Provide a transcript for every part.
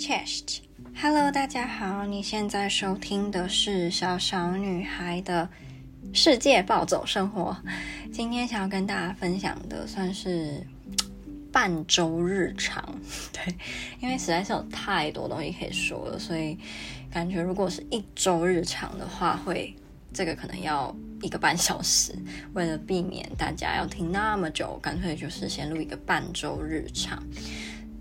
Chest，Hello，大家好，你现在收听的是小小女孩的世界暴走生活。今天想要跟大家分享的算是半周日常，对，因为实在是有太多东西可以说了，所以感觉如果是一周日常的话，会这个可能要一个半小时。为了避免大家要听那么久，干脆就是先录一个半周日常。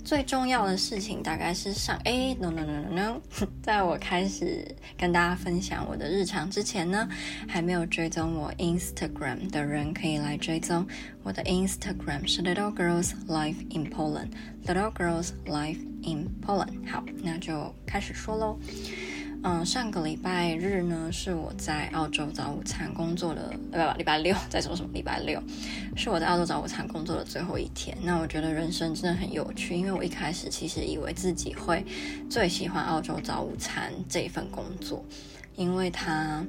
最重要的事情大概是上哎，no no no no no，在我开始跟大家分享我的日常之前呢，还没有追踪我 Instagram 的人可以来追踪我的 Instagram 是 Little Girls Life in Poland，Little Girls Life in Poland。好，那就开始说喽。嗯，上个礼拜日呢，是我在澳洲早午餐工作的，呃，不，礼拜六 在说什么？礼拜六是我在澳洲早午餐工作的最后一天。那我觉得人生真的很有趣，因为我一开始其实以为自己会最喜欢澳洲早午餐这一份工作，因为它，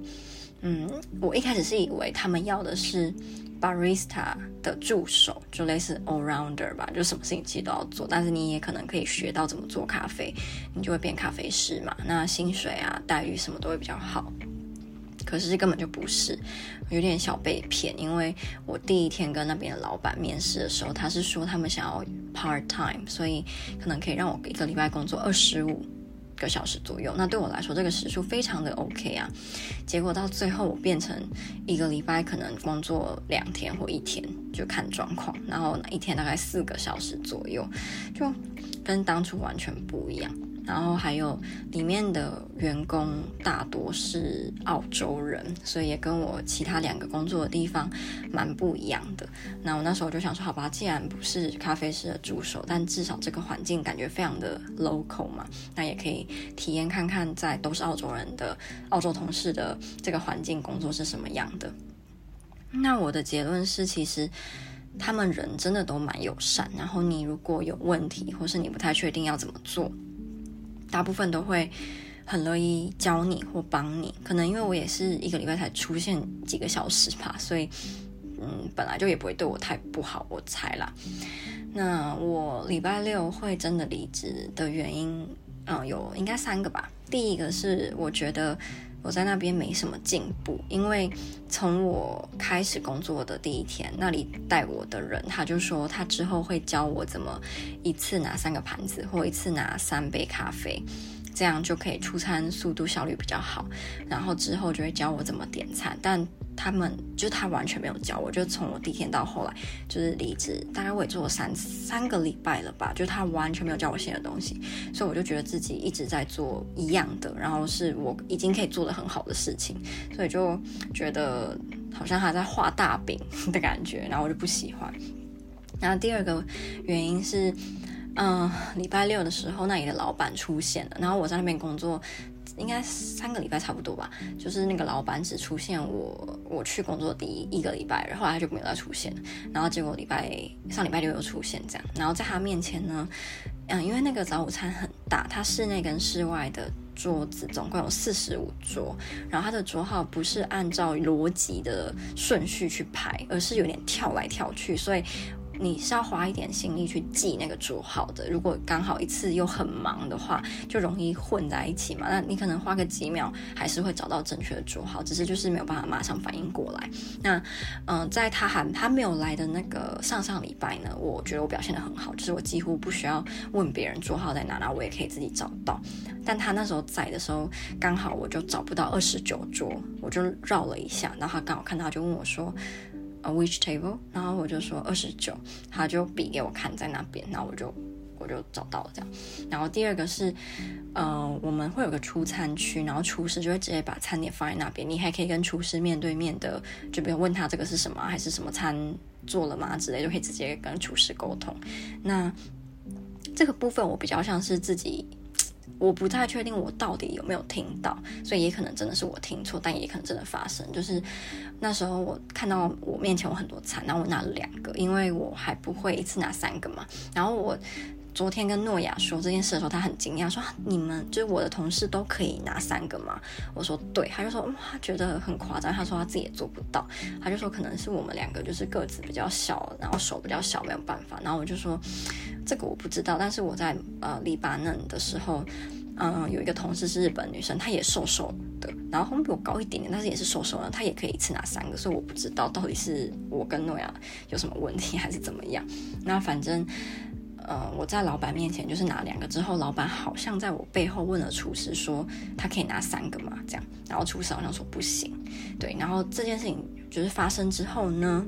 嗯，我一开始是以为他们要的是。Barista 的助手就类似 all rounder 吧，就什么事情其实都要做，但是你也可能可以学到怎么做咖啡，你就会变咖啡师嘛。那薪水啊、待遇什么都会比较好。可是根本就不是，有点小被骗，因为我第一天跟那边的老板面试的时候，他是说他们想要 part time，所以可能可以让我一个礼拜工作二十五个小时左右，那对我来说这个时数非常的 OK 啊。结果到最后我变成一个礼拜可能工作两天或一天，就看状况。然后一天大概四个小时左右，就跟当初完全不一样。然后还有里面的员工大多是澳洲人，所以也跟我其他两个工作的地方蛮不一样的。那我那时候就想说，好吧，既然不是咖啡师的助手，但至少这个环境感觉非常的 local 嘛，那也可以体验看看在都是澳洲人的澳洲同事的这个环境工作是什么样的。那我的结论是，其实他们人真的都蛮友善。然后你如果有问题，或是你不太确定要怎么做。大部分都会很乐意教你或帮你，可能因为我也是一个礼拜才出现几个小时吧，所以嗯，本来就也不会对我太不好，我猜啦。那我礼拜六会真的离职的原因，嗯，有应该三个吧。第一个是我觉得我在那边没什么进步，因为从我开始工作的第一天，那里带我的人他就说他之后会教我怎么一次拿三个盘子，或一次拿三杯咖啡。这样就可以出餐速度效率比较好，然后之后就会教我怎么点餐，但他们就他完全没有教我，就从我第一天到后来就是离职，大概我也做了三三个礼拜了吧，就他完全没有教我新的东西，所以我就觉得自己一直在做一样的，然后是我已经可以做得很好的事情，所以就觉得好像他在画大饼的感觉，然后我就不喜欢。然后第二个原因是。嗯，礼拜六的时候，那里的老板出现了，然后我在那边工作，应该三个礼拜差不多吧。就是那个老板只出现我我去工作第一个礼拜，然后来他就没有再出现。然后结果礼拜上礼拜六又出现这样，然后在他面前呢，嗯，因为那个早午餐很大，它室内跟室外的桌子总共有四十五桌，然后它的桌号不是按照逻辑的顺序去排，而是有点跳来跳去，所以。你是要花一点心力去记那个桌号的，如果刚好一次又很忙的话，就容易混在一起嘛。那你可能花个几秒，还是会找到正确的桌号，只是就是没有办法马上反应过来。那嗯、在他还他没有来的那个上上礼拜呢，我觉得我表现得很好，就是我几乎不需要问别人桌号在哪，那我也可以自己找到。但他那时候在的时候，刚好我就找不到二十九桌，我就绕了一下，然后他刚好看到，就问我说。啊 which table？然后我就说二十九，他就比给我看在那边，然后我就我就找到了这样。然后第二个是，呃，我们会有个出餐区，然后厨师就会直接把餐点放在那边，你还可以跟厨师面对面的，就比如问他这个是什么，还是什么餐做了吗之类，就可以直接跟厨师沟通。那这个部分我比较像是自己。我不太确定我到底有没有听到，所以也可能真的是我听错，但也可能真的发生。就是那时候我看到我面前有很多餐，然后我拿了两个，因为我还不会一次拿三个嘛。然后我昨天跟诺亚说这件事的时候，他很惊讶，说：“你们就是我的同事都可以拿三个吗？”我说：“对。”他就说：“哇，他觉得很夸张。”他说他自己也做不到。他就说：“可能是我们两个就是个子比较小，然后手比较小，没有办法。”然后我就说：“这个我不知道。”但是我在呃黎巴嫩的时候，嗯、有一个同事是日本女生，她也瘦瘦的，然后后面比我高一点点，但是也是瘦瘦的，她也可以一次拿三个。所以我不知道到底是我跟诺亚有什么问题，还是怎么样。那反正。呃，我在老板面前就是拿两个之后，老板好像在我背后问了厨师说，他可以拿三个嘛？这样，然后厨师好像说不行。对，然后这件事情就是发生之后呢，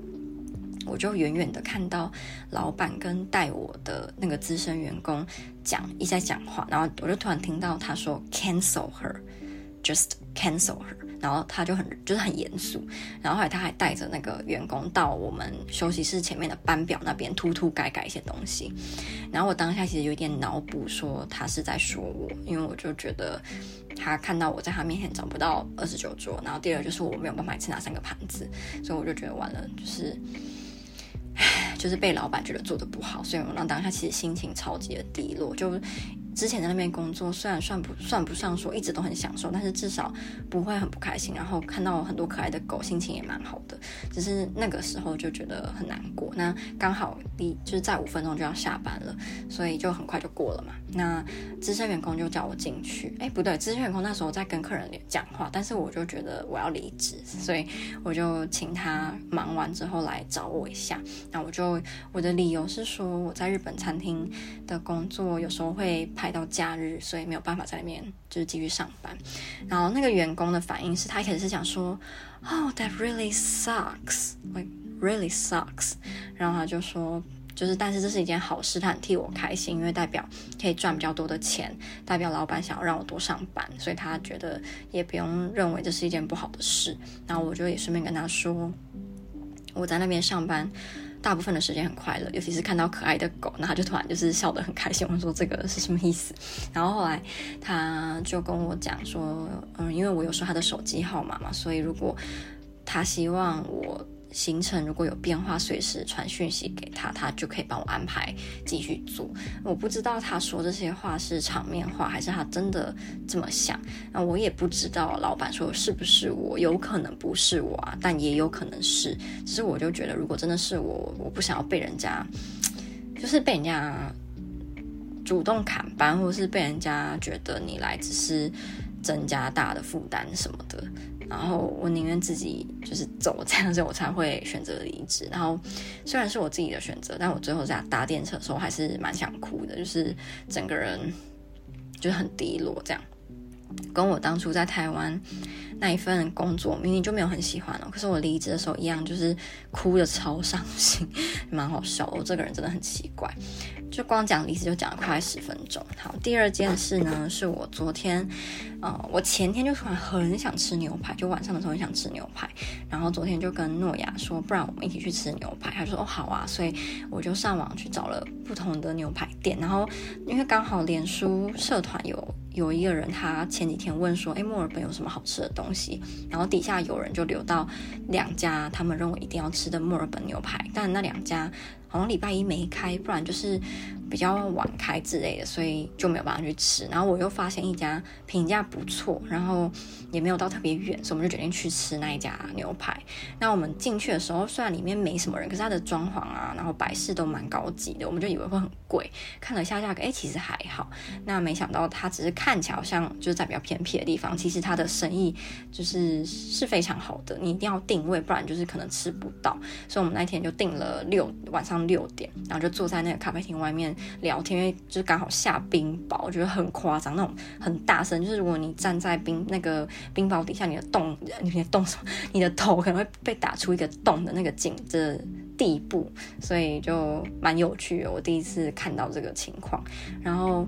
我就远远的看到老板跟带我的那个资深员工讲一直在讲话，然后我就突然听到他说 cancel her，just cancel her。然后他就很就是很严肃，然后后来他还带着那个员工到我们休息室前面的班表那边涂涂改改一些东西，然后我当下其实有点脑补说他是在说我，因为我就觉得他看到我在他面前找不到二十九桌，然后第二就是我没有办法吃那三个盘子，所以我就觉得完了，就是，唉，就是被老板觉得做的不好，所以我让当下其实心情超级的低落，就。之前在那边工作，虽然算不算不上说一直都很享受，但是至少不会很不开心。然后看到很多可爱的狗，心情也蛮好的。只是那个时候就觉得很难过。那刚好离就是在五分钟就要下班了，所以就很快就过了嘛。那资深员工就叫我进去，哎，不对，资深员工那时候在跟客人讲话，但是我就觉得我要离职，所以我就请他忙完之后来找我一下。那我就我的理由是说我在日本餐厅的工作有时候会。排到假日，所以没有办法在那边就是继续上班。然后那个员工的反应是他一开始是想说，Oh, that really sucks, like really sucks。然后他就说，就是但是这是一件好事，他很替我开心，因为代表可以赚比较多的钱，代表老板想要让我多上班，所以他觉得也不用认为这是一件不好的事。然后我就也顺便跟他说，我在那边上班。大部分的时间很快乐，尤其是看到可爱的狗，那他就突然就是笑得很开心。我说这个是什么意思？然后后来他就跟我讲说，嗯，因为我有说他的手机号码嘛，所以如果他希望我。行程如果有变化，随时传讯息给他，他就可以帮我安排继续做。我不知道他说这些话是场面话，还是他真的这么想。那我也不知道老板说是不是我，有可能不是我啊，但也有可能是。只是我就觉得，如果真的是我，我不想要被人家，就是被人家主动砍班，或者是被人家觉得你来只是增加大的负担什么的。然后我宁愿自己就是走这样子，我才会选择离职。然后虽然是我自己的选择，但我最后在搭电车的时候还是蛮想哭的，就是整个人就很低落这样。跟我当初在台湾那一份工作明明就没有很喜欢哦，可是我离职的时候一样，就是哭的超伤心，蛮好笑。我这个人真的很奇怪。就光讲离职就讲了快十分钟。好，第二件事呢，是我昨天，呃，我前天就突然很想吃牛排，就晚上的时候很想吃牛排，然后昨天就跟诺亚说，不然我们一起去吃牛排。他就说哦好啊，所以我就上网去找了不同的牛排店，然后因为刚好脸书社团有有一个人，他前几天问说，诶，墨尔本有什么好吃的东西？然后底下有人就留到两家他们认为一定要吃的墨尔本牛排，但那两家。好像礼拜一没开，不然就是比较晚开之类的，所以就没有办法去吃。然后我又发现一家评价不错，然后也没有到特别远，所以我们就决定去吃那一家牛排。那我们进去的时候，虽然里面没什么人，可是它的装潢啊，然后摆饰都蛮高级的，我们就以为会很贵。看了一下价格，哎，其实还好。那没想到它只是看起来好像就是在比较偏僻的地方，其实它的生意就是是非常好的。你一定要定位，不然就是可能吃不到。所以我们那天就订了六晚上。六点，然后就坐在那个咖啡厅外面聊天，因为就是刚好下冰雹，我觉得很夸张，那种很大声，就是如果你站在冰那个冰雹底下，你的洞，你的洞什么，你的头可能会被打出一个洞的那个景的地步，所以就蛮有趣的。我第一次看到这个情况，然后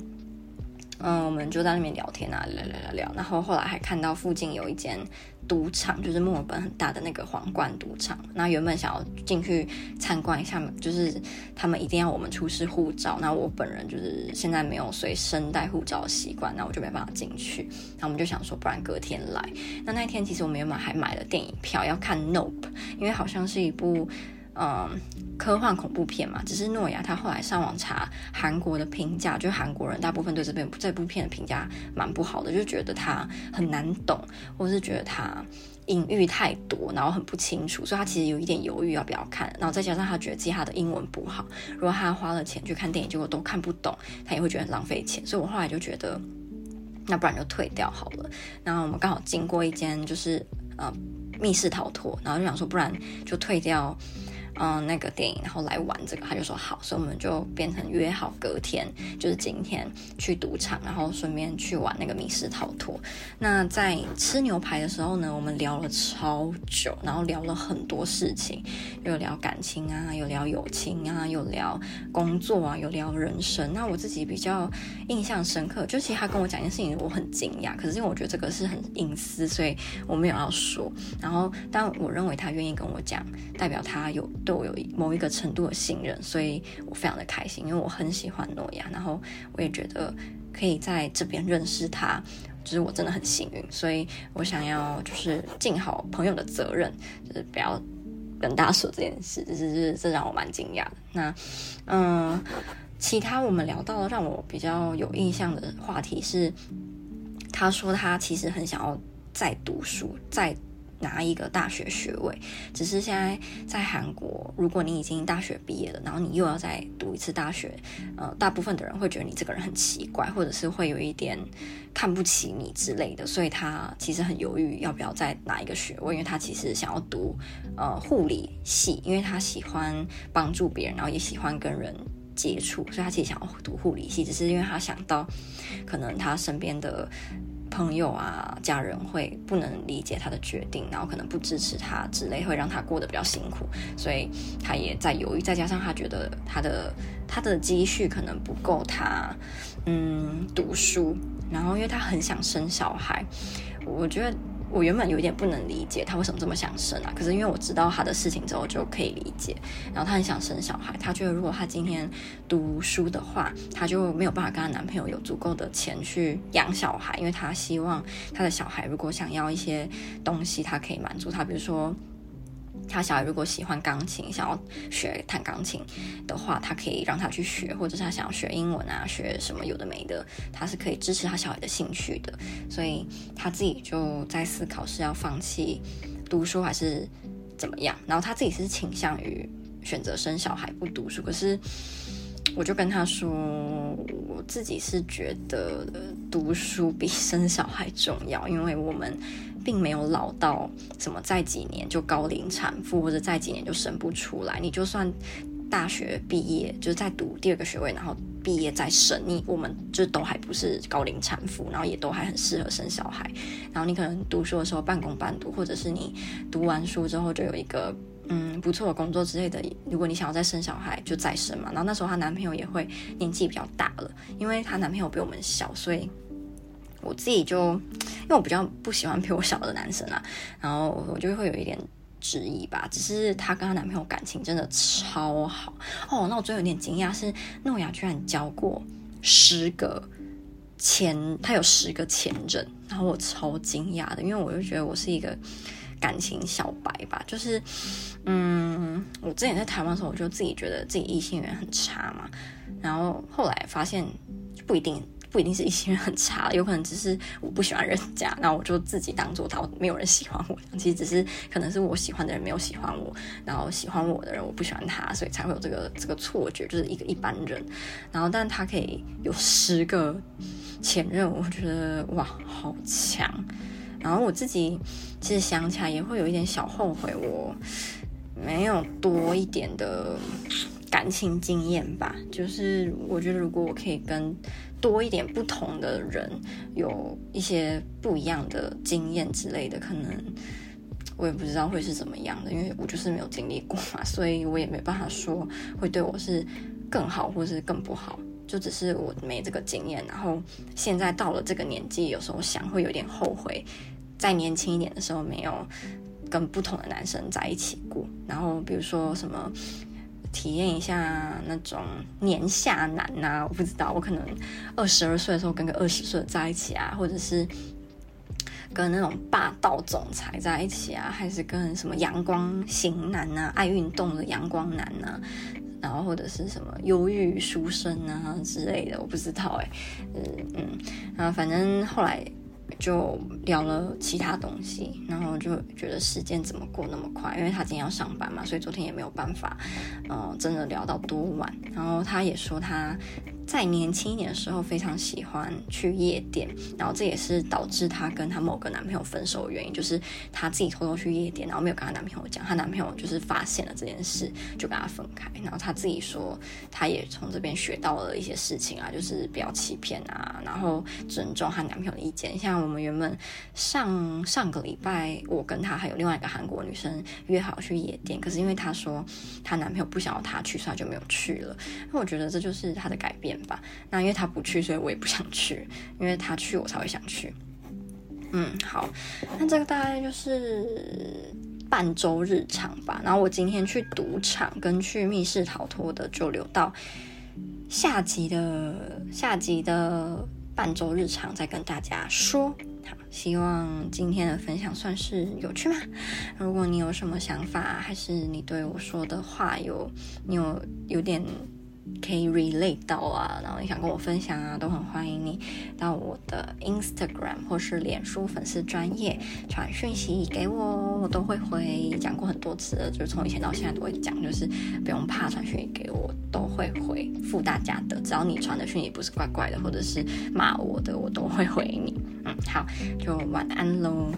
嗯，我们就在那边聊天啊，聊聊聊聊，然后后来还看到附近有一间。赌场就是墨尔本很大的那个皇冠赌场，那原本想要进去参观一下，就是他们一定要我们出示护照，那我本人就是现在没有随身带护照的习惯，那我就没办法进去。那我们就想说，不然隔天来。那那天其实我们原本还买了电影票要看《Nope》，因为好像是一部嗯科幻恐怖片嘛。只是诺亚他后来上网查韩国的评价，就韩国人大部分对这边这部片的评价蛮不好的，就觉得他很难懂，或是觉得他隐喻太多，然后很不清楚，所以他其实有一点犹豫要不要看。然后再加上他觉得自己他的英文不好，如果他花了钱去看电影，结果都看不懂，他也会觉得很浪费钱。所以我后来就觉得。那不然就退掉好了。然后我们刚好经过一间就是呃密室逃脱，然后就想说，不然就退掉。嗯，那个电影，然后来玩这个，他就说好，所以我们就变成约好隔天，就是今天去赌场，然后顺便去玩那个密室逃脱。那在吃牛排的时候呢，我们聊了超久，然后聊了很多事情，有聊感情啊，有聊友情啊，有聊工作啊，有聊人生。那我自己比较印象深刻，就其实他跟我讲一件事情，我很惊讶，可是因为我觉得这个是很隐私，所以我没有要说。然后，但我认为他愿意跟我讲，代表他有。对我有某一个程度的信任，所以我非常的开心，因为我很喜欢诺亚，然后我也觉得可以在这边认识他，就是我真的很幸运，所以我想要就是尽好朋友的责任，就是不要跟大家说这件事，就是这让我蛮惊讶的。那嗯，其他我们聊到让我比较有印象的话题是，他说他其实很想要再读书，再。拿一个大学学位，只是现在在韩国，如果你已经大学毕业了，然后你又要再读一次大学，呃，大部分的人会觉得你这个人很奇怪，或者是会有一点看不起你之类的，所以他其实很犹豫要不要再拿一个学位，因为他其实想要读呃护理系，因为他喜欢帮助别人，然后也喜欢跟人接触，所以他其实想要读护理系，只是因为他想到可能他身边的。朋友啊，家人会不能理解他的决定，然后可能不支持他之类，会让他过得比较辛苦，所以他也在犹豫。再加上他觉得他的他的积蓄可能不够他，嗯，读书。然后因为他很想生小孩，我觉得。我原本有点不能理解他为什么这么想生啊，可是因为我知道他的事情之后就可以理解。然后他很想生小孩，他觉得如果他今天读书的话，他就没有办法跟他男朋友有足够的钱去养小孩，因为他希望他的小孩如果想要一些东西，他可以满足他，比如说。他小孩如果喜欢钢琴，想要学弹钢琴的话，他可以让他去学，或者是他想要学英文啊，学什么有的没的，他是可以支持他小孩的兴趣的。所以他自己就在思考是要放弃读书还是怎么样。然后他自己是倾向于选择生小孩不读书，可是我就跟他说，我自己是觉得读书比生小孩重要，因为我们。并没有老到什么再几年就高龄产妇，或者再几年就生不出来。你就算大学毕业，就是再读第二个学位，然后毕业再生，你我们就都还不是高龄产妇，然后也都还很适合生小孩。然后你可能读书的时候半工半读，或者是你读完书之后就有一个嗯不错的工作之类的。如果你想要再生小孩，就再生嘛。然后那时候她男朋友也会年纪比较大了，因为她男朋友比我们小，所以。我自己就，因为我比较不喜欢比我小的男生啊，然后我就会有一点质疑吧。只是她跟她男朋友感情真的超好哦。那我最有点惊讶是，诺亚居然交过十个前，他有十个前任，然后我超惊讶的，因为我就觉得我是一个感情小白吧，就是，嗯，我之前在台湾的时候，我就自己觉得自己异性缘很差嘛，然后后来发现不一定。不一定是异性缘很差，有可能只是我不喜欢人家，那我就自己当做他没有人喜欢我。其实只是可能是我喜欢的人没有喜欢我，然后喜欢我的人我不喜欢他，所以才会有这个这个错觉，就是一个一般人。然后，但他可以有十个前任，我觉得哇，好强。然后我自己其实想起来也会有一点小后悔，我没有多一点的感情经验吧。就是我觉得如果我可以跟多一点不同的人，有一些不一样的经验之类的，可能我也不知道会是怎么样的，因为我就是没有经历过嘛，所以我也没办法说会对我是更好或是更不好，就只是我没这个经验。然后现在到了这个年纪，有时候想会有点后悔，在年轻一点的时候没有跟不同的男生在一起过。然后比如说什么。体验一下那种年下男呐、我不知道，我可能二十二岁的时候跟个二十岁在一起啊，或者是跟那种霸道总裁在一起啊，还是跟什么阳光型男啊，爱运动的阳光男啊，然后或者是什么忧郁书生啊之类的，我不知道哎，嗯嗯，然后反正后来。就聊了其他东西，然后就觉得时间怎么过那么快？因为他今天要上班嘛，所以昨天也没有办法，嗯，真的聊到多晚。然后他也说他。在年轻一点的时候，非常喜欢去夜店，然后这也是导致她跟她某个男朋友分手的原因，就是她自己偷偷去夜店，然后没有跟她男朋友讲，她男朋友就是发现了这件事，就跟她分开。然后她自己说，她也从这边学到了一些事情啊，就是不要欺骗啊，然后尊重她男朋友的意见。像我们原本上上个礼拜，我跟她还有另外一个韩国女生约好去夜店，可是因为她说她男朋友不想要她去，所以她就没有去了。那我觉得这就是她的改变。吧，那因为他不去，所以我也不想去。因为他去，我才会想去。嗯，好，那这个大概就是半周日常吧。然后我今天去赌场跟去密室逃脱的，就留到下集的下集的半周日常再跟大家说。好，希望今天的分享算是有趣吗？如果你有什么想法，还是你对我说的话有你有有点。可以 relate 到啊，然后你想跟我分享啊，都很欢迎你到我的 Instagram 或是脸书粉丝专页传讯息给我，我都会回。讲过很多次了，就是从以前到现在都会讲，就是不用怕传讯息给我，都会回复大家的。只要你传的讯息不是怪怪的，或者是骂我的，我都会回你。嗯，好，就晚安喽。